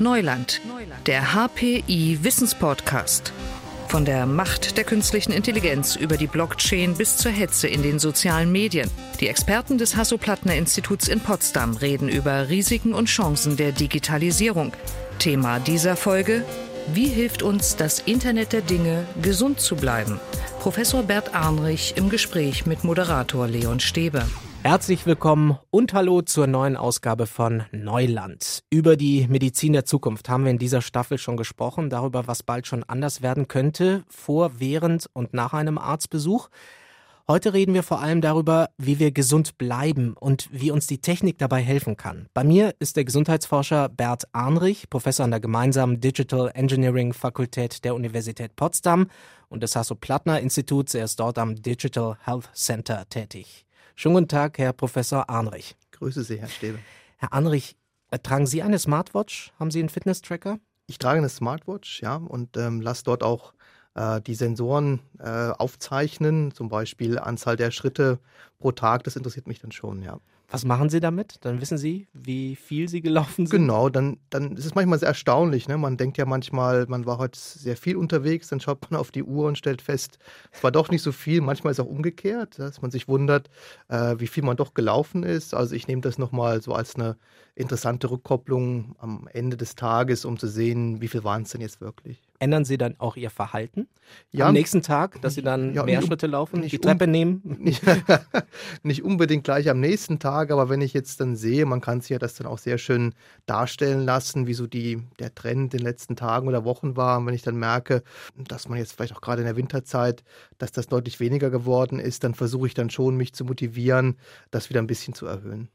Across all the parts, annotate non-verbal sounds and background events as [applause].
Neuland, der HPI Wissenspodcast. Von der Macht der künstlichen Intelligenz über die Blockchain bis zur Hetze in den sozialen Medien. Die Experten des Hasso-Plattner-Instituts in Potsdam reden über Risiken und Chancen der Digitalisierung. Thema dieser Folge: Wie hilft uns das Internet der Dinge, gesund zu bleiben? Professor Bert Arnrich im Gespräch mit Moderator Leon Stäbe. Herzlich willkommen und hallo zur neuen Ausgabe von Neuland. Über die Medizin der Zukunft haben wir in dieser Staffel schon gesprochen, darüber, was bald schon anders werden könnte, vor, während und nach einem Arztbesuch. Heute reden wir vor allem darüber, wie wir gesund bleiben und wie uns die Technik dabei helfen kann. Bei mir ist der Gesundheitsforscher Bert Arnrich, Professor an der gemeinsamen Digital Engineering Fakultät der Universität Potsdam und des Hasso-Plattner-Instituts. Er ist dort am Digital Health Center tätig. Schönen guten Tag, Herr Professor Arnrich. Grüße Sie, Herr Stäbe. Herr Arnrich, tragen Sie eine Smartwatch? Haben Sie einen Fitness-Tracker? Ich trage eine Smartwatch, ja, und ähm, lasse dort auch äh, die Sensoren äh, aufzeichnen, zum Beispiel Anzahl der Schritte pro Tag. Das interessiert mich dann schon, ja. Was machen Sie damit? Dann wissen Sie, wie viel Sie gelaufen sind? Genau, dann, dann ist es manchmal sehr erstaunlich. Ne? Man denkt ja manchmal, man war heute sehr viel unterwegs, dann schaut man auf die Uhr und stellt fest, es war doch nicht so viel. Manchmal ist es auch umgekehrt, dass man sich wundert, äh, wie viel man doch gelaufen ist. Also ich nehme das nochmal so als eine interessante Rückkopplung am Ende des Tages, um zu sehen, wie viel waren es denn jetzt wirklich. Ändern Sie dann auch Ihr Verhalten ja, am nächsten Tag, dass Sie dann ja, mehr Schritte laufen, die Treppe um, nehmen? Nicht, [laughs] nicht, unbedingt gleich am nächsten Tag, aber wenn ich jetzt dann sehe, man kann sich ja das dann auch sehr schön darstellen lassen, wie so die, der Trend in den letzten Tagen oder Wochen war. Und wenn ich dann merke, dass man jetzt vielleicht auch gerade in der Winterzeit, dass das deutlich weniger geworden ist, dann versuche ich dann schon, mich zu motivieren, das wieder ein bisschen zu erhöhen.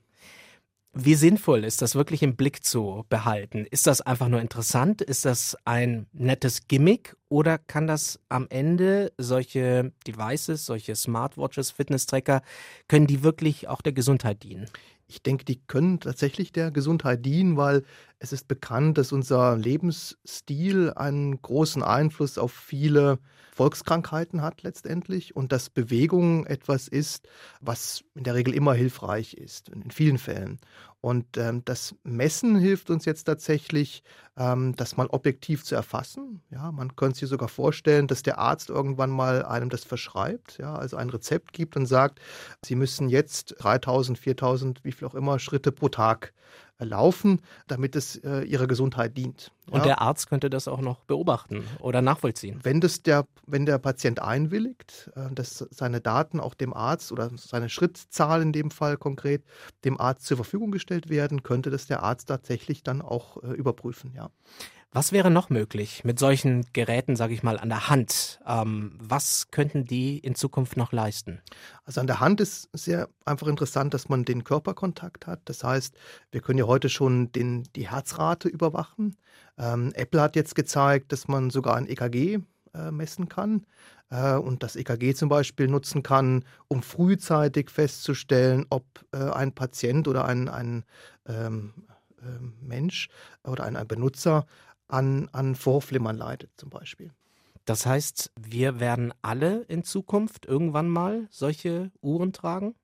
Wie sinnvoll ist das wirklich im Blick zu behalten? Ist das einfach nur interessant? Ist das ein nettes Gimmick? Oder kann das am Ende solche Devices, solche Smartwatches, Fitness-Tracker, können die wirklich auch der Gesundheit dienen? Ich denke, die können tatsächlich der Gesundheit dienen, weil es ist bekannt, dass unser Lebensstil einen großen Einfluss auf viele Volkskrankheiten hat letztendlich und dass Bewegung etwas ist, was in der Regel immer hilfreich ist, in vielen Fällen. Und ähm, das Messen hilft uns jetzt tatsächlich, ähm, das mal objektiv zu erfassen. Ja, man könnte sich sogar vorstellen, dass der Arzt irgendwann mal einem das verschreibt, ja, also ein Rezept gibt und sagt, Sie müssen jetzt 3000, 4000, wie viel auch immer Schritte pro Tag laufen, damit es äh, ihrer Gesundheit dient. Und ja. der Arzt könnte das auch noch beobachten oder nachvollziehen. Wenn das der, wenn der Patient einwilligt, äh, dass seine Daten auch dem Arzt oder seine Schrittzahl in dem Fall konkret dem Arzt zur Verfügung gestellt werden, könnte das der Arzt tatsächlich dann auch äh, überprüfen, ja. Was wäre noch möglich mit solchen Geräten, sage ich mal, an der Hand? Ähm, was könnten die in Zukunft noch leisten? Also an der Hand ist sehr einfach interessant, dass man den Körperkontakt hat. Das heißt, wir können ja heute schon den, die Herzrate überwachen. Ähm, Apple hat jetzt gezeigt, dass man sogar ein EKG äh, messen kann äh, und das EKG zum Beispiel nutzen kann, um frühzeitig festzustellen, ob äh, ein Patient oder ein, ein ähm, ähm Mensch oder ein, ein Benutzer an, an Vorflimmern leidet zum Beispiel. Das heißt, wir werden alle in Zukunft irgendwann mal solche Uhren tragen?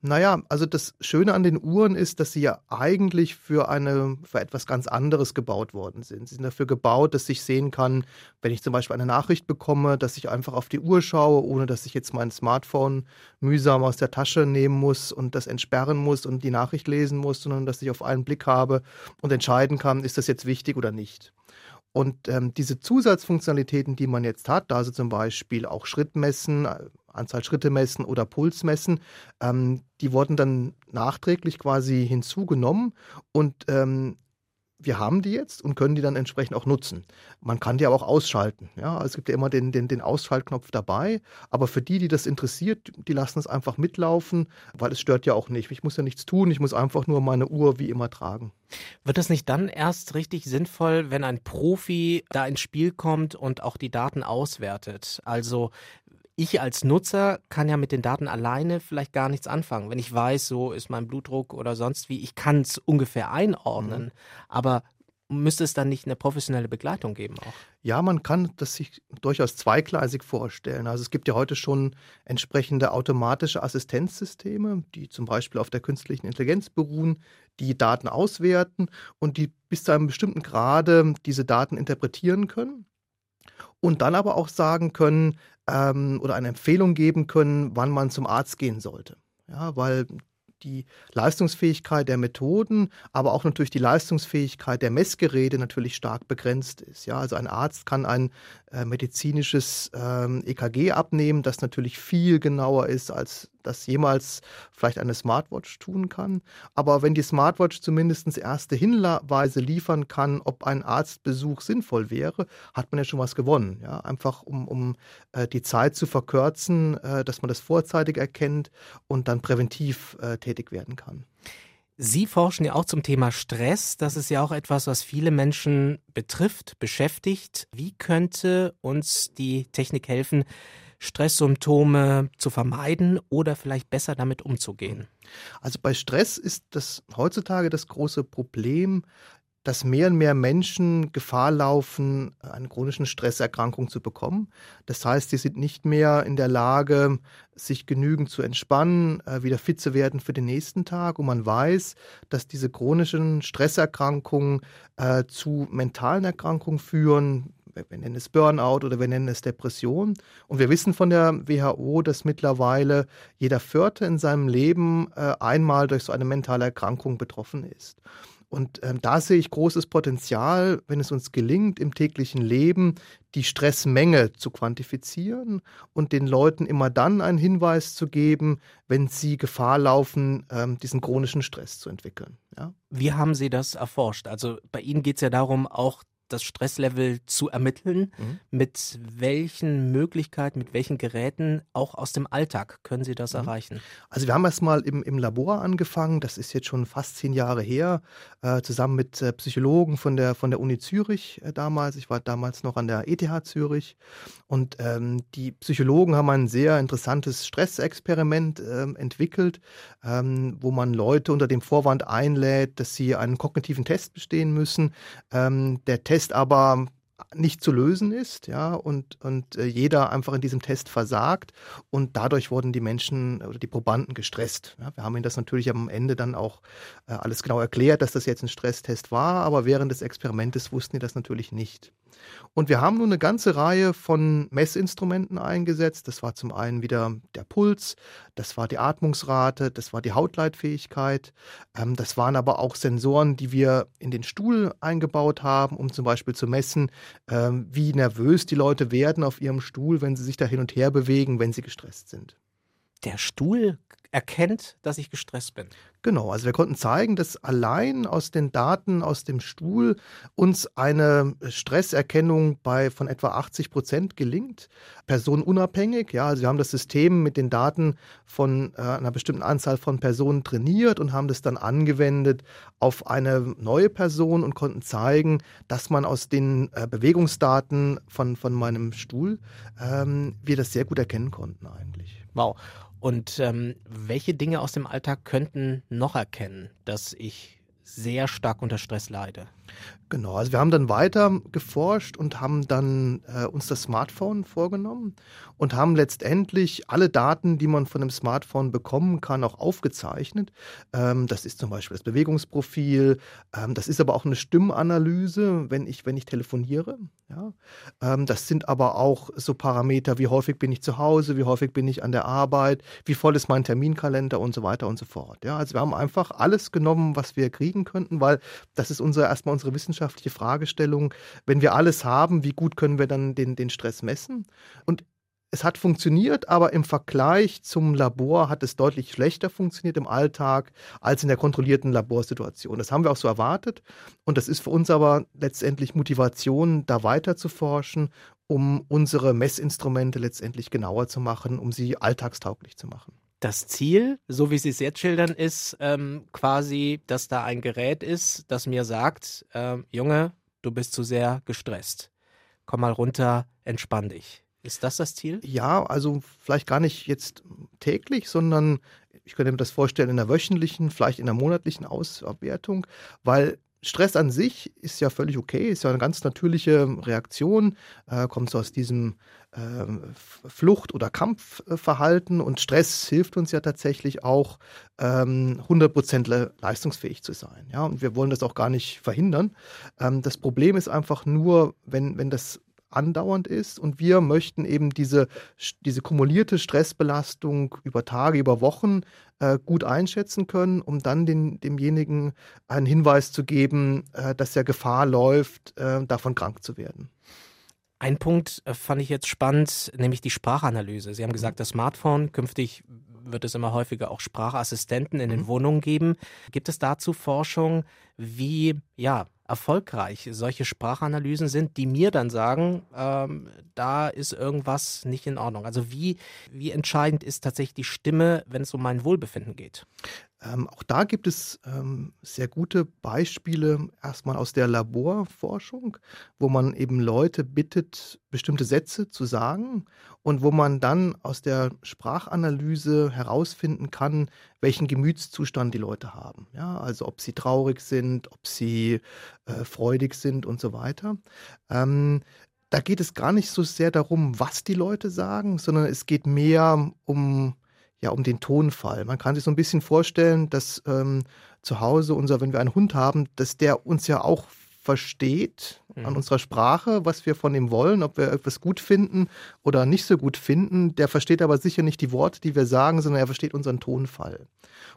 Naja, also das Schöne an den Uhren ist, dass sie ja eigentlich für, eine, für etwas ganz anderes gebaut worden sind. Sie sind dafür gebaut, dass ich sehen kann, wenn ich zum Beispiel eine Nachricht bekomme, dass ich einfach auf die Uhr schaue, ohne dass ich jetzt mein Smartphone mühsam aus der Tasche nehmen muss und das entsperren muss und die Nachricht lesen muss, sondern dass ich auf einen Blick habe und entscheiden kann, ist das jetzt wichtig oder nicht. Und ähm, diese Zusatzfunktionalitäten, die man jetzt hat, also zum Beispiel auch Schrittmessen, äh, Anzahl Schritte messen oder Puls messen, ähm, die wurden dann nachträglich quasi hinzugenommen und ähm, wir haben die jetzt und können die dann entsprechend auch nutzen. Man kann die aber auch ausschalten. Ja, es gibt ja immer den, den, den Ausschaltknopf dabei. Aber für die, die das interessiert, die lassen es einfach mitlaufen, weil es stört ja auch nicht. Ich muss ja nichts tun, ich muss einfach nur meine Uhr wie immer tragen. Wird es nicht dann erst richtig sinnvoll, wenn ein Profi da ins Spiel kommt und auch die Daten auswertet? Also ich als Nutzer kann ja mit den Daten alleine vielleicht gar nichts anfangen. Wenn ich weiß, so ist mein Blutdruck oder sonst wie, ich kann es ungefähr einordnen. Mhm. Aber müsste es dann nicht eine professionelle Begleitung geben auch? Ja, man kann das sich durchaus zweigleisig vorstellen. Also es gibt ja heute schon entsprechende automatische Assistenzsysteme, die zum Beispiel auf der künstlichen Intelligenz beruhen, die Daten auswerten und die bis zu einem bestimmten Grade diese Daten interpretieren können und dann aber auch sagen können ähm, oder eine Empfehlung geben können, wann man zum Arzt gehen sollte. Ja, weil die Leistungsfähigkeit der Methoden, aber auch natürlich die Leistungsfähigkeit der Messgeräte natürlich stark begrenzt ist. Ja, also ein Arzt kann ein äh, medizinisches ähm, EKG abnehmen, das natürlich viel genauer ist, als das jemals vielleicht eine Smartwatch tun kann. Aber wenn die Smartwatch zumindest erste Hinweise liefern kann, ob ein Arztbesuch sinnvoll wäre, hat man ja schon was gewonnen. Ja, einfach um, um äh, die Zeit zu verkürzen, äh, dass man das vorzeitig erkennt und dann präventiv äh, tätig werden kann. Sie forschen ja auch zum Thema Stress. Das ist ja auch etwas, was viele Menschen betrifft, beschäftigt. Wie könnte uns die Technik helfen, Stresssymptome zu vermeiden oder vielleicht besser damit umzugehen? Also bei Stress ist das heutzutage das große Problem, dass mehr und mehr Menschen Gefahr laufen, eine chronische Stresserkrankung zu bekommen. Das heißt, sie sind nicht mehr in der Lage, sich genügend zu entspannen, äh, wieder fit zu werden für den nächsten Tag. Und man weiß, dass diese chronischen Stresserkrankungen äh, zu mentalen Erkrankungen führen, wir nennen es Burnout oder wir nennen es Depression. Und wir wissen von der WHO, dass mittlerweile jeder Vierte in seinem Leben äh, einmal durch so eine mentale Erkrankung betroffen ist. Und ähm, da sehe ich großes Potenzial, wenn es uns gelingt, im täglichen Leben die Stressmenge zu quantifizieren und den Leuten immer dann einen Hinweis zu geben, wenn sie Gefahr laufen, ähm, diesen chronischen Stress zu entwickeln. Ja? Wie haben Sie das erforscht? Also bei Ihnen geht es ja darum, auch das Stresslevel zu ermitteln. Mhm. Mit welchen Möglichkeiten, mit welchen Geräten, auch aus dem Alltag können Sie das mhm. erreichen? Also wir haben erstmal im, im Labor angefangen, das ist jetzt schon fast zehn Jahre her, äh, zusammen mit äh, Psychologen von der, von der Uni Zürich äh, damals. Ich war damals noch an der ETH Zürich und ähm, die Psychologen haben ein sehr interessantes Stressexperiment ähm, entwickelt, ähm, wo man Leute unter dem Vorwand einlädt, dass sie einen kognitiven Test bestehen müssen. Ähm, der Test Test aber nicht zu lösen ist, ja, und, und äh, jeder einfach in diesem Test versagt und dadurch wurden die Menschen oder die Probanden gestresst. Ja, wir haben ihnen das natürlich am Ende dann auch äh, alles genau erklärt, dass das jetzt ein Stresstest war, aber während des Experimentes wussten die das natürlich nicht. Und wir haben nun eine ganze Reihe von Messinstrumenten eingesetzt. Das war zum einen wieder der Puls, das war die Atmungsrate, das war die Hautleitfähigkeit. Ähm, das waren aber auch Sensoren, die wir in den Stuhl eingebaut haben, um zum Beispiel zu messen, ähm, wie nervös die Leute werden auf ihrem Stuhl, wenn sie sich da hin und her bewegen, wenn sie gestresst sind. Der Stuhl erkennt, dass ich gestresst bin. Genau, also wir konnten zeigen, dass allein aus den Daten aus dem Stuhl uns eine Stresserkennung bei von etwa 80 Prozent gelingt, personenunabhängig. Ja, also wir haben das System mit den Daten von äh, einer bestimmten Anzahl von Personen trainiert und haben das dann angewendet auf eine neue Person und konnten zeigen, dass man aus den äh, Bewegungsdaten von, von meinem Stuhl ähm, wir das sehr gut erkennen konnten eigentlich. Wow. Und ähm, welche Dinge aus dem Alltag könnten noch erkennen, dass ich sehr stark unter Stress leide? Genau, also wir haben dann weiter geforscht und haben dann äh, uns das Smartphone vorgenommen und haben letztendlich alle Daten, die man von dem Smartphone bekommen kann, auch aufgezeichnet. Ähm, das ist zum Beispiel das Bewegungsprofil, ähm, das ist aber auch eine Stimmanalyse, wenn ich, wenn ich telefoniere. Ja? Ähm, das sind aber auch so Parameter, wie häufig bin ich zu Hause, wie häufig bin ich an der Arbeit, wie voll ist mein Terminkalender und so weiter und so fort. Ja? Also wir haben einfach alles genommen, was wir kriegen könnten, weil das ist unser erstmal unsere wissenschaftliche Fragestellung. Wenn wir alles haben, wie gut können wir dann den, den Stress messen? Und es hat funktioniert, aber im Vergleich zum Labor hat es deutlich schlechter funktioniert im Alltag als in der kontrollierten Laborsituation. Das haben wir auch so erwartet und das ist für uns aber letztendlich Motivation, da weiter zu forschen, um unsere Messinstrumente letztendlich genauer zu machen, um sie alltagstauglich zu machen das Ziel, so wie Sie es jetzt schildern, ist ähm, quasi, dass da ein Gerät ist, das mir sagt, äh, Junge, du bist zu sehr gestresst. Komm mal runter, entspann dich. Ist das das Ziel? Ja, also vielleicht gar nicht jetzt täglich, sondern ich könnte mir das vorstellen in der wöchentlichen, vielleicht in der monatlichen Auswertung, weil Stress an sich ist ja völlig okay, ist ja eine ganz natürliche Reaktion, äh, kommt so aus diesem Flucht- oder Kampfverhalten und Stress hilft uns ja tatsächlich auch, ähm, 100% leistungsfähig zu sein. Ja, und wir wollen das auch gar nicht verhindern. Ähm, das Problem ist einfach nur, wenn, wenn das andauernd ist und wir möchten eben diese, diese kumulierte Stressbelastung über Tage, über Wochen äh, gut einschätzen können, um dann den, demjenigen einen Hinweis zu geben, äh, dass er Gefahr läuft, äh, davon krank zu werden. Ein Punkt äh, fand ich jetzt spannend, nämlich die Sprachanalyse. Sie haben gesagt, das Smartphone, künftig wird es immer häufiger auch Sprachassistenten in den mhm. Wohnungen geben. Gibt es dazu Forschung, wie ja, erfolgreich solche Sprachanalysen sind, die mir dann sagen, ähm, da ist irgendwas nicht in Ordnung. Also wie, wie entscheidend ist tatsächlich die Stimme, wenn es um mein Wohlbefinden geht? Ähm, auch da gibt es ähm, sehr gute Beispiele erstmal aus der Laborforschung, wo man eben Leute bittet, bestimmte Sätze zu sagen und wo man dann aus der Sprachanalyse herausfinden kann, welchen Gemütszustand die Leute haben. Ja, also ob sie traurig sind, ob sie äh, freudig sind und so weiter. Ähm, da geht es gar nicht so sehr darum, was die Leute sagen, sondern es geht mehr um ja um den Tonfall. Man kann sich so ein bisschen vorstellen, dass ähm, zu Hause unser, wenn wir einen Hund haben, dass der uns ja auch versteht mhm. an unserer Sprache, was wir von ihm wollen, ob wir etwas gut finden oder nicht so gut finden. Der versteht aber sicher nicht die Worte, die wir sagen, sondern er versteht unseren Tonfall.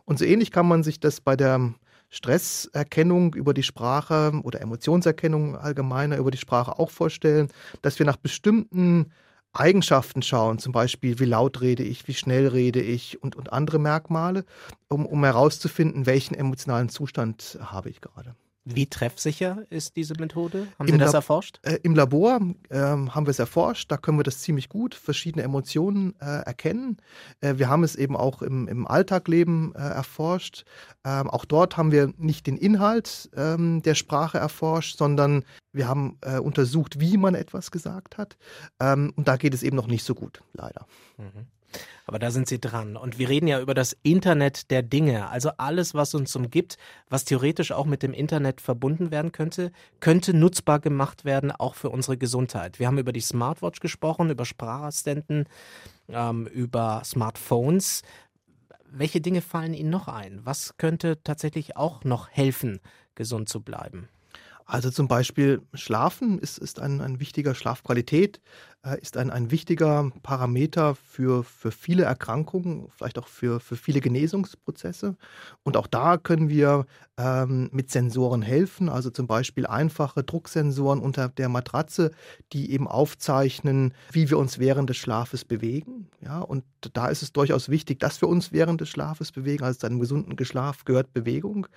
Und so ähnlich kann man sich das bei der Stresserkennung über die Sprache oder Emotionserkennung allgemeiner über die Sprache auch vorstellen, dass wir nach bestimmten Eigenschaften schauen, zum Beispiel wie laut rede ich, wie schnell rede ich und, und andere Merkmale, um, um herauszufinden, welchen emotionalen Zustand habe ich gerade. Wie treffsicher ist diese Methode? Haben Im Sie das Lab erforscht? Äh, Im Labor äh, haben wir es erforscht. Da können wir das ziemlich gut, verschiedene Emotionen äh, erkennen. Äh, wir haben es eben auch im, im Alltagleben äh, erforscht. Ähm, auch dort haben wir nicht den Inhalt ähm, der Sprache erforscht, sondern wir haben äh, untersucht, wie man etwas gesagt hat. Ähm, und da geht es eben noch nicht so gut, leider. Mhm. Aber da sind Sie dran. Und wir reden ja über das Internet der Dinge. Also alles, was uns umgibt, was theoretisch auch mit dem Internet verbunden werden könnte, könnte nutzbar gemacht werden, auch für unsere Gesundheit. Wir haben über die Smartwatch gesprochen, über Sprachassistenten, ähm, über Smartphones. Welche Dinge fallen Ihnen noch ein? Was könnte tatsächlich auch noch helfen, gesund zu bleiben? Also zum Beispiel Schlafen ist, ist ein, ein wichtiger Schlafqualität, ist ein, ein wichtiger Parameter für, für viele Erkrankungen, vielleicht auch für, für viele Genesungsprozesse. Und auch da können wir ähm, mit Sensoren helfen, also zum Beispiel einfache Drucksensoren unter der Matratze, die eben aufzeichnen, wie wir uns während des Schlafes bewegen. Ja, und da ist es durchaus wichtig, dass wir uns während des Schlafes bewegen. Also zu einem gesunden Schlaf gehört Bewegung.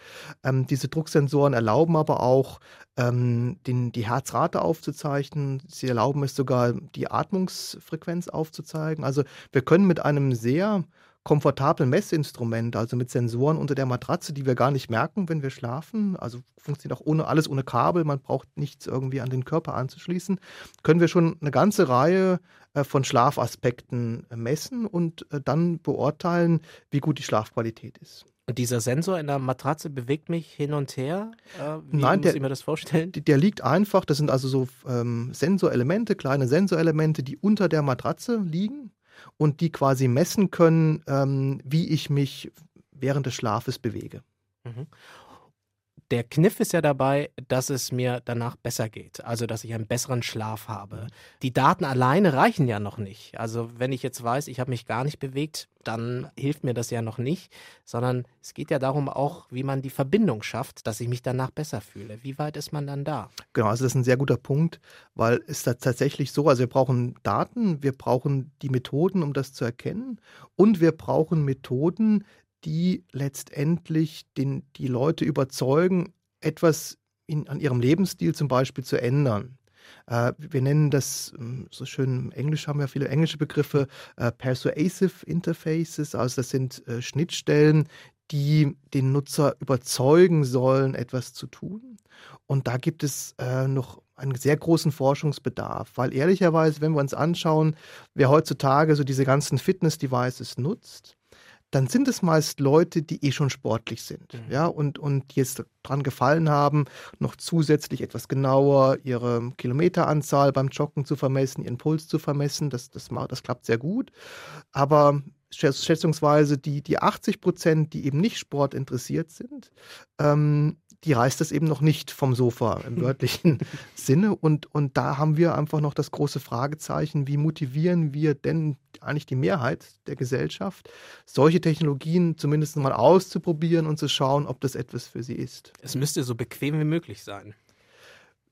Ähm, diese Drucksensoren erlauben aber auch, ähm, den, die Herzrate aufzuzeichnen. Sie erlauben es sogar, die Atmungsfrequenz aufzuzeigen. Also wir können mit einem sehr komfortablen Messinstrument, also mit Sensoren unter der Matratze, die wir gar nicht merken, wenn wir schlafen, also funktioniert auch ohne alles ohne Kabel, man braucht nichts irgendwie an den Körper anzuschließen, können wir schon eine ganze Reihe äh, von Schlafaspekten messen und äh, dann beurteilen, wie gut die Schlafqualität ist. Und dieser Sensor in der Matratze bewegt mich hin und her? Äh, wie Nein, muss der, ich mir das vorstellen? Der liegt einfach, das sind also so ähm, Sensorelemente, kleine Sensorelemente, die unter der Matratze liegen und die quasi messen können, ähm, wie ich mich während des Schlafes bewege. Mhm der Kniff ist ja dabei, dass es mir danach besser geht, also dass ich einen besseren Schlaf habe. Die Daten alleine reichen ja noch nicht. Also wenn ich jetzt weiß, ich habe mich gar nicht bewegt, dann hilft mir das ja noch nicht, sondern es geht ja darum auch, wie man die Verbindung schafft, dass ich mich danach besser fühle. Wie weit ist man dann da? Genau, also das ist ein sehr guter Punkt, weil es da tatsächlich so, also wir brauchen Daten, wir brauchen die Methoden, um das zu erkennen und wir brauchen Methoden, die letztendlich den, die Leute überzeugen, etwas in, an ihrem Lebensstil zum Beispiel zu ändern. Äh, wir nennen das ähm, so schön im Englisch haben wir viele englische Begriffe äh, persuasive interfaces, also das sind äh, Schnittstellen, die den Nutzer überzeugen sollen, etwas zu tun. Und da gibt es noch einen sehr großen Forschungsbedarf, weil ehrlicherweise, wenn wir uns anschauen, wer heutzutage so diese ganzen Fitness-Devices nutzt, dann sind es meist Leute, die eh schon sportlich sind, mhm. ja, und, und jetzt dran gefallen haben, noch zusätzlich etwas genauer ihre Kilometeranzahl beim Joggen zu vermessen, ihren Puls zu vermessen. Das, das, das klappt sehr gut. Aber schätzungsweise die, die 80 Prozent, die eben nicht sportinteressiert sind, ähm, die reißt es eben noch nicht vom Sofa im [laughs] wörtlichen Sinne. Und, und da haben wir einfach noch das große Fragezeichen, wie motivieren wir denn eigentlich die Mehrheit der Gesellschaft, solche Technologien zumindest mal auszuprobieren und zu schauen, ob das etwas für sie ist. Es müsste so bequem wie möglich sein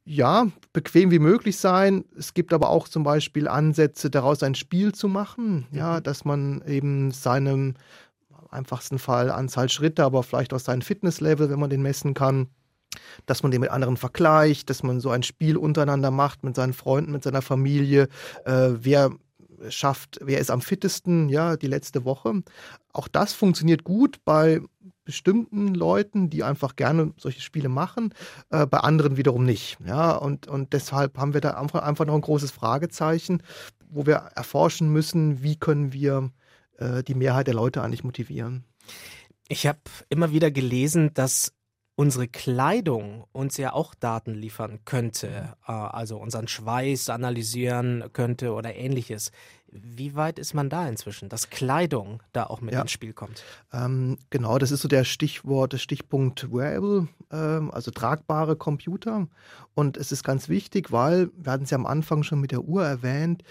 ja, bequem wie möglich sein. Es gibt aber auch zum Beispiel Ansätze, daraus ein Spiel zu machen, ja, mhm. dass man eben seinem einfachsten Fall Anzahl Schritte, aber vielleicht auch sein Fitnesslevel, wenn man den messen kann, dass man den mit anderen vergleicht, dass man so ein Spiel untereinander macht mit seinen Freunden, mit seiner Familie, äh, wer schafft, wer ist am fittesten, ja, die letzte Woche. Auch das funktioniert gut bei bestimmten Leuten, die einfach gerne solche Spiele machen, äh, bei anderen wiederum nicht. Ja, und, und deshalb haben wir da einfach, einfach noch ein großes Fragezeichen, wo wir erforschen müssen, wie können wir äh, die Mehrheit der Leute eigentlich motivieren. Ich habe immer wieder gelesen, dass unsere Kleidung uns ja auch Daten liefern könnte, äh, also unseren Schweiß analysieren könnte oder ähnliches. Wie weit ist man da inzwischen, dass Kleidung da auch mit ja. ins Spiel kommt? Ähm, genau, das ist so der Stichwort, der Stichpunkt Wearable, ähm, also tragbare Computer. Und es ist ganz wichtig, weil, wir hatten es ja am Anfang schon mit der Uhr erwähnt, äh,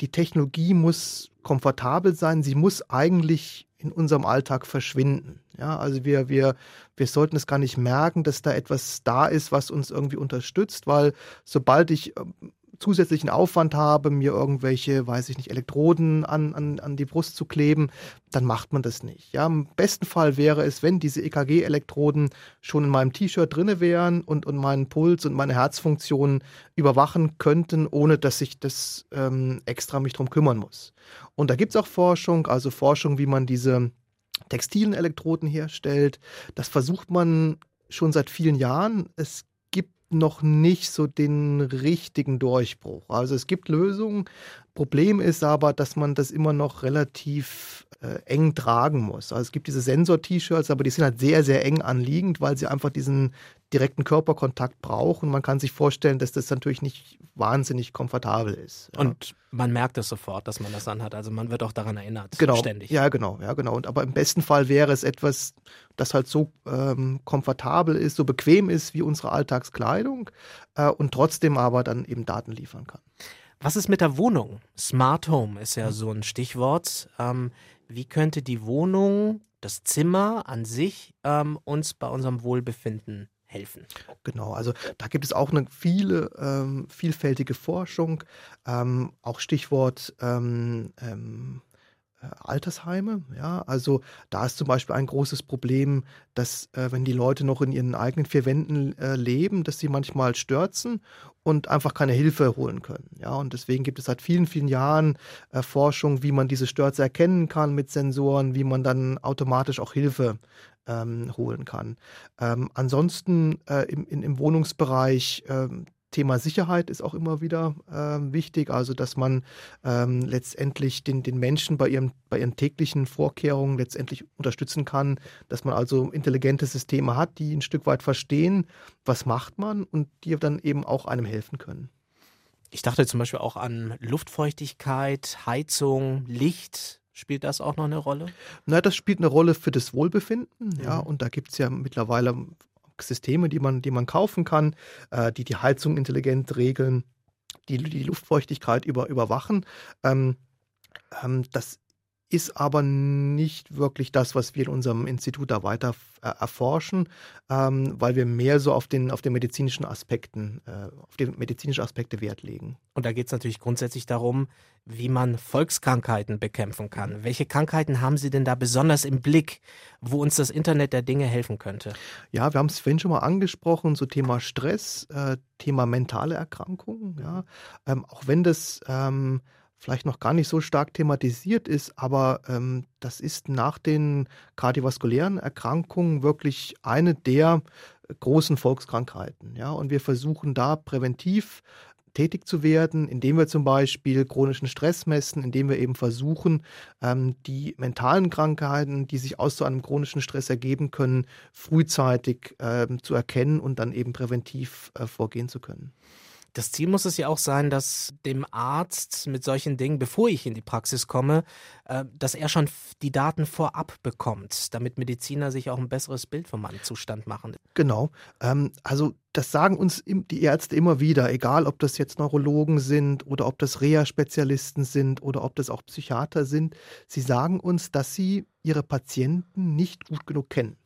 die Technologie muss komfortabel sein, sie muss eigentlich in unserem Alltag verschwinden. Ja, also wir, wir, wir sollten es gar nicht merken, dass da etwas da ist, was uns irgendwie unterstützt, weil sobald ich ähm, zusätzlichen Aufwand habe, mir irgendwelche, weiß ich nicht, Elektroden an, an, an die Brust zu kleben, dann macht man das nicht. Ja, Im besten Fall wäre es, wenn diese EKG-Elektroden schon in meinem T-Shirt drinne wären und, und meinen Puls und meine Herzfunktion überwachen könnten, ohne dass ich das ähm, extra mich drum kümmern muss. Und da gibt es auch Forschung, also Forschung, wie man diese textilen Elektroden herstellt. Das versucht man schon seit vielen Jahren. Es noch nicht so den richtigen Durchbruch. Also es gibt Lösungen. Problem ist aber, dass man das immer noch relativ äh, eng tragen muss. Also es gibt diese Sensor-T-Shirts, aber die sind halt sehr, sehr eng anliegend, weil sie einfach diesen direkten Körperkontakt brauchen. Man kann sich vorstellen, dass das natürlich nicht wahnsinnig komfortabel ist. Ja. Und man merkt es sofort, dass man das anhat. Also man wird auch daran erinnert, genau. ständig. Ja, genau, ja, genau. Und aber im besten Fall wäre es etwas, das halt so ähm, komfortabel ist, so bequem ist wie unsere Alltagskleidung äh, und trotzdem aber dann eben Daten liefern kann. Was ist mit der Wohnung? Smart Home ist ja so ein Stichwort. Ähm, wie könnte die Wohnung, das Zimmer an sich ähm, uns bei unserem Wohlbefinden helfen. Genau, also da gibt es auch eine viele ähm, vielfältige Forschung, ähm, auch Stichwort ähm, ähm äh, Altersheime. Ja, also da ist zum Beispiel ein großes Problem, dass äh, wenn die Leute noch in ihren eigenen vier Wänden äh, leben, dass sie manchmal stürzen und einfach keine Hilfe holen können. Ja, und deswegen gibt es seit vielen, vielen Jahren äh, Forschung, wie man diese Stürze erkennen kann mit Sensoren, wie man dann automatisch auch Hilfe ähm, holen kann. Ähm, ansonsten äh, im, in, im Wohnungsbereich ähm, Thema Sicherheit ist auch immer wieder äh, wichtig, also dass man ähm, letztendlich den, den Menschen bei, ihrem, bei ihren täglichen Vorkehrungen letztendlich unterstützen kann, dass man also intelligente Systeme hat, die ein Stück weit verstehen, was macht man und die dann eben auch einem helfen können. Ich dachte zum Beispiel auch an Luftfeuchtigkeit, Heizung, Licht. Spielt das auch noch eine Rolle? Na, das spielt eine Rolle für das Wohlbefinden, mhm. ja, und da gibt es ja mittlerweile Systeme, die man, die man kaufen kann, äh, die die Heizung intelligent regeln, die die Luftfeuchtigkeit über, überwachen. Ähm, ähm, das ist aber nicht wirklich das, was wir in unserem Institut da weiter äh, erforschen, ähm, weil wir mehr so auf den, auf den medizinischen Aspekten, äh, auf die medizinischen Aspekte Wert legen. Und da geht es natürlich grundsätzlich darum, wie man Volkskrankheiten bekämpfen kann. Welche Krankheiten haben Sie denn da besonders im Blick, wo uns das Internet der Dinge helfen könnte? Ja, wir haben es vorhin schon mal angesprochen, so Thema Stress, äh, Thema mentale Erkrankungen. Ja, ähm, auch wenn das ähm, vielleicht noch gar nicht so stark thematisiert ist, aber ähm, das ist nach den kardiovaskulären Erkrankungen wirklich eine der großen Volkskrankheiten. Ja? Und wir versuchen da präventiv tätig zu werden, indem wir zum Beispiel chronischen Stress messen, indem wir eben versuchen, ähm, die mentalen Krankheiten, die sich aus so einem chronischen Stress ergeben können, frühzeitig ähm, zu erkennen und dann eben präventiv äh, vorgehen zu können. Das Ziel muss es ja auch sein, dass dem Arzt mit solchen Dingen, bevor ich in die Praxis komme, äh, dass er schon die Daten vorab bekommt, damit Mediziner sich auch ein besseres Bild von meinem Zustand machen. Genau. Ähm, also das sagen uns die Ärzte immer wieder, egal ob das jetzt Neurologen sind oder ob das Reha-Spezialisten sind oder ob das auch Psychiater sind. Sie sagen uns, dass sie ihre Patienten nicht gut genug kennen.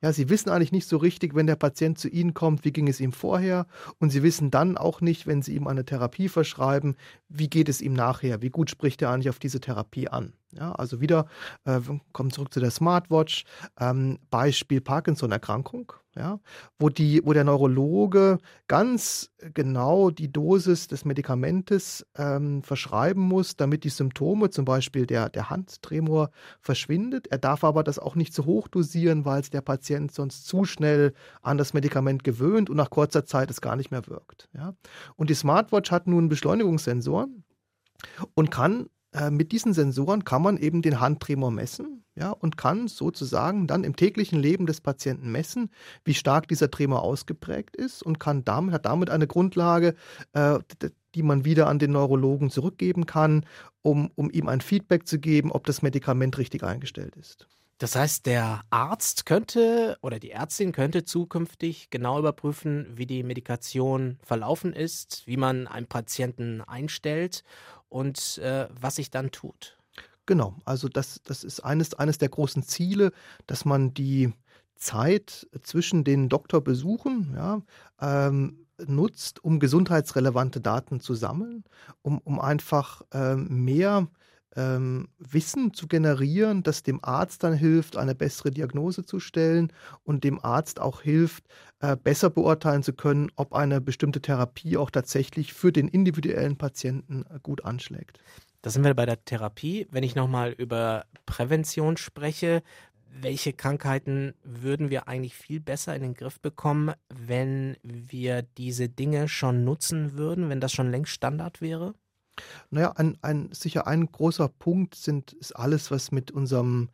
Ja, sie wissen eigentlich nicht so richtig, wenn der Patient zu ihnen kommt, wie ging es ihm vorher. Und sie wissen dann auch nicht, wenn sie ihm eine Therapie verschreiben, wie geht es ihm nachher, wie gut spricht er eigentlich auf diese Therapie an. Ja, also wieder, äh, kommen zurück zu der Smartwatch, ähm, Beispiel Parkinson-Erkrankung ja, wo, wo der Neurologe ganz genau die Dosis des Medikamentes ähm, verschreiben muss, damit die Symptome, zum Beispiel der, der Handtremor, verschwindet. Er darf aber das auch nicht zu hoch dosieren, weil es der Patient sonst zu schnell an das Medikament gewöhnt und nach kurzer Zeit es gar nicht mehr wirkt. Ja. Und die Smartwatch hat nun Beschleunigungssensoren und kann äh, mit diesen Sensoren kann man eben den Handtremor messen ja, und kann sozusagen dann im täglichen Leben des Patienten messen, wie stark dieser Tremor ausgeprägt ist und kann damit, hat damit eine Grundlage, äh, die man wieder an den Neurologen zurückgeben kann, um, um ihm ein Feedback zu geben, ob das Medikament richtig eingestellt ist. Das heißt, der Arzt könnte oder die Ärztin könnte zukünftig genau überprüfen, wie die Medikation verlaufen ist, wie man einen Patienten einstellt und äh, was sich dann tut. Genau, also das, das ist eines, eines der großen Ziele, dass man die Zeit zwischen den Doktorbesuchen ja, ähm, nutzt, um gesundheitsrelevante Daten zu sammeln, um, um einfach ähm, mehr ähm, Wissen zu generieren, das dem Arzt dann hilft, eine bessere Diagnose zu stellen und dem Arzt auch hilft, äh, besser beurteilen zu können, ob eine bestimmte Therapie auch tatsächlich für den individuellen Patienten äh, gut anschlägt. Da sind wir bei der Therapie. Wenn ich nochmal über Prävention spreche, welche Krankheiten würden wir eigentlich viel besser in den Griff bekommen, wenn wir diese Dinge schon nutzen würden, wenn das schon längst Standard wäre? Naja, ein, ein, sicher ein großer Punkt sind, ist alles, was mit unserem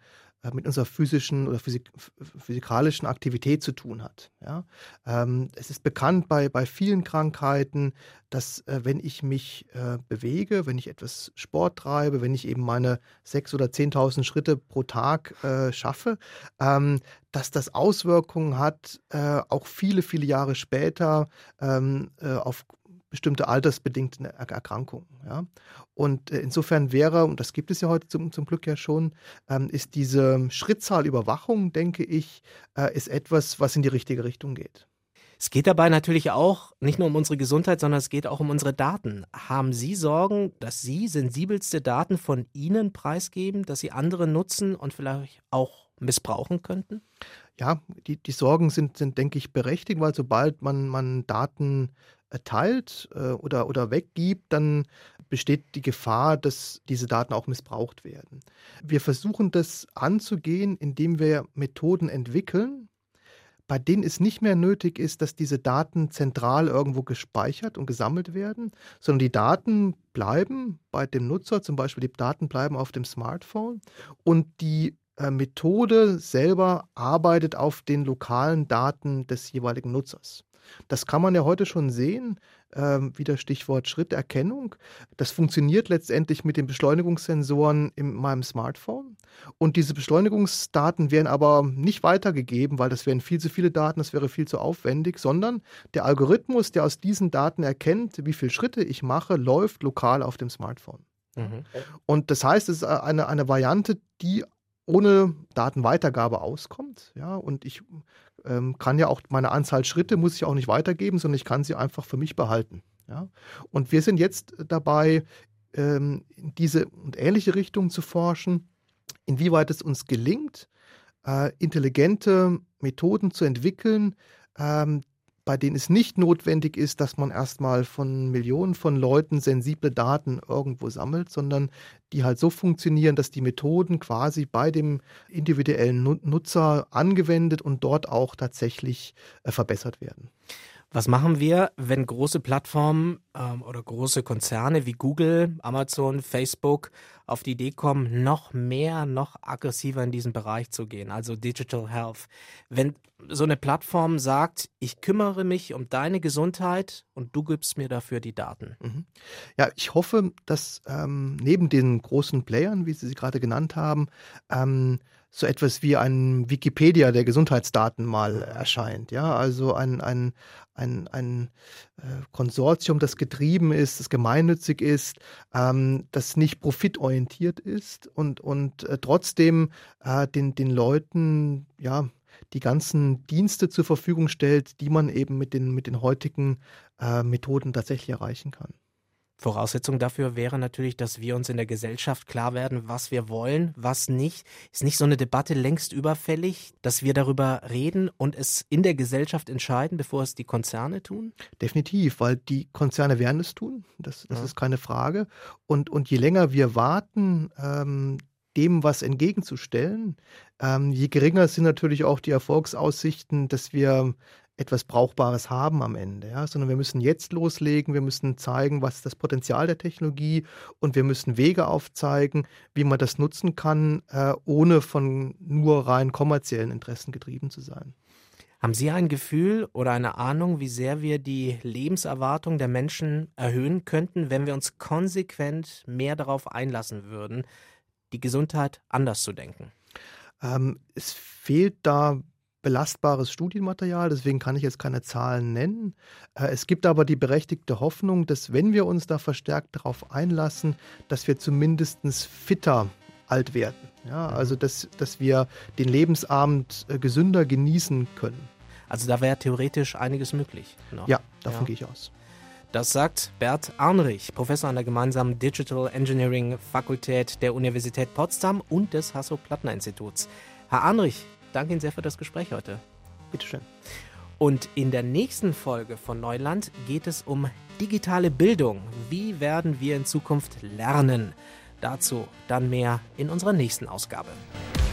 äh, mit unserer physischen oder physik physikalischen Aktivität zu tun hat. Ja? Ähm, es ist bekannt bei, bei vielen Krankheiten, dass äh, wenn ich mich äh, bewege, wenn ich etwas Sport treibe, wenn ich eben meine 6.000 oder 10.000 Schritte pro Tag äh, schaffe, ähm, dass das Auswirkungen hat, äh, auch viele, viele Jahre später ähm, äh, auf bestimmte altersbedingte Erkrankungen. Ja? Und äh, insofern wäre, und das gibt es ja heute zum, zum Glück ja schon, ähm, ist diese Schrittzahlüberwachung, denke ich, äh, ist etwas, was in die richtige Richtung geht. Es geht dabei natürlich auch nicht nur um unsere Gesundheit, sondern es geht auch um unsere Daten. Haben Sie Sorgen, dass Sie sensibelste Daten von Ihnen preisgeben, dass Sie andere nutzen und vielleicht auch missbrauchen könnten? Ja, die, die Sorgen sind, sind, denke ich, berechtigt, weil sobald man, man Daten teilt äh, oder, oder weggibt, dann besteht die Gefahr, dass diese Daten auch missbraucht werden. Wir versuchen das anzugehen, indem wir Methoden entwickeln, bei denen es nicht mehr nötig ist, dass diese Daten zentral irgendwo gespeichert und gesammelt werden, sondern die Daten bleiben bei dem Nutzer, zum Beispiel die Daten bleiben auf dem Smartphone und die äh, Methode selber arbeitet auf den lokalen Daten des jeweiligen Nutzers. Das kann man ja heute schon sehen, ähm, wieder Stichwort Schritterkennung. Das funktioniert letztendlich mit den Beschleunigungssensoren in meinem Smartphone. Und diese Beschleunigungsdaten werden aber nicht weitergegeben, weil das wären viel zu viele Daten, das wäre viel zu aufwendig, sondern der Algorithmus, der aus diesen Daten erkennt, wie viele Schritte ich mache, läuft lokal auf dem Smartphone. Mhm. Und das heißt, es ist eine, eine Variante, die ohne Datenweitergabe auskommt. Ja, und ich ähm, kann ja auch meine Anzahl Schritte muss ich auch nicht weitergeben, sondern ich kann sie einfach für mich behalten. Ja? Und wir sind jetzt dabei, ähm, in diese und ähnliche Richtungen zu forschen, inwieweit es uns gelingt, äh, intelligente Methoden zu entwickeln, ähm, bei denen es nicht notwendig ist, dass man erstmal von Millionen von Leuten sensible Daten irgendwo sammelt, sondern die halt so funktionieren, dass die Methoden quasi bei dem individuellen Nutzer angewendet und dort auch tatsächlich äh, verbessert werden. Was machen wir, wenn große Plattformen ähm, oder große Konzerne wie Google, Amazon, Facebook auf die Idee kommen, noch mehr, noch aggressiver in diesen Bereich zu gehen, also Digital Health? Wenn so eine Plattform sagt, ich kümmere mich um deine Gesundheit und du gibst mir dafür die Daten. Mhm. Ja, ich hoffe, dass ähm, neben den großen Playern, wie Sie sie gerade genannt haben, ähm, so etwas wie ein Wikipedia der Gesundheitsdaten mal erscheint. Ja, also ein, ein, ein, ein äh, Konsortium, das getrieben ist, das gemeinnützig ist, ähm, das nicht profitorientiert ist und, und äh, trotzdem äh, den, den Leuten, ja, die ganzen Dienste zur Verfügung stellt, die man eben mit den, mit den heutigen äh, Methoden tatsächlich erreichen kann. Voraussetzung dafür wäre natürlich, dass wir uns in der Gesellschaft klar werden, was wir wollen, was nicht. Ist nicht so eine Debatte längst überfällig, dass wir darüber reden und es in der Gesellschaft entscheiden, bevor es die Konzerne tun? Definitiv, weil die Konzerne werden es tun. Das, das ja. ist keine Frage. Und, und je länger wir warten, ähm, dem was entgegenzustellen, ähm, je geringer sind natürlich auch die Erfolgsaussichten, dass wir etwas Brauchbares haben am Ende, ja, sondern wir müssen jetzt loslegen, wir müssen zeigen, was ist das Potenzial der Technologie und wir müssen Wege aufzeigen, wie man das nutzen kann, äh, ohne von nur rein kommerziellen Interessen getrieben zu sein. Haben Sie ein Gefühl oder eine Ahnung, wie sehr wir die Lebenserwartung der Menschen erhöhen könnten, wenn wir uns konsequent mehr darauf einlassen würden, die Gesundheit anders zu denken? Ähm, es fehlt da belastbares Studienmaterial, deswegen kann ich jetzt keine Zahlen nennen. Äh, es gibt aber die berechtigte Hoffnung, dass wenn wir uns da verstärkt darauf einlassen, dass wir zumindest fitter alt werden. Ja, mhm. also dass, dass wir den Lebensabend äh, gesünder genießen können. Also da wäre theoretisch einiges möglich. Noch. Ja, davon ja. gehe ich aus. Das sagt Bert Arnrich, Professor an der gemeinsamen Digital Engineering Fakultät der Universität Potsdam und des Hasso-Plattner-Instituts. Herr Arnrich, danke Ihnen sehr für das Gespräch heute. Bitteschön. Und in der nächsten Folge von Neuland geht es um digitale Bildung. Wie werden wir in Zukunft lernen? Dazu dann mehr in unserer nächsten Ausgabe.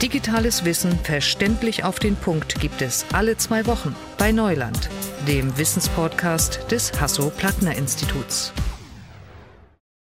Digitales Wissen verständlich auf den Punkt gibt es alle zwei Wochen bei Neuland, dem Wissenspodcast des Hasso-Plattner-Instituts.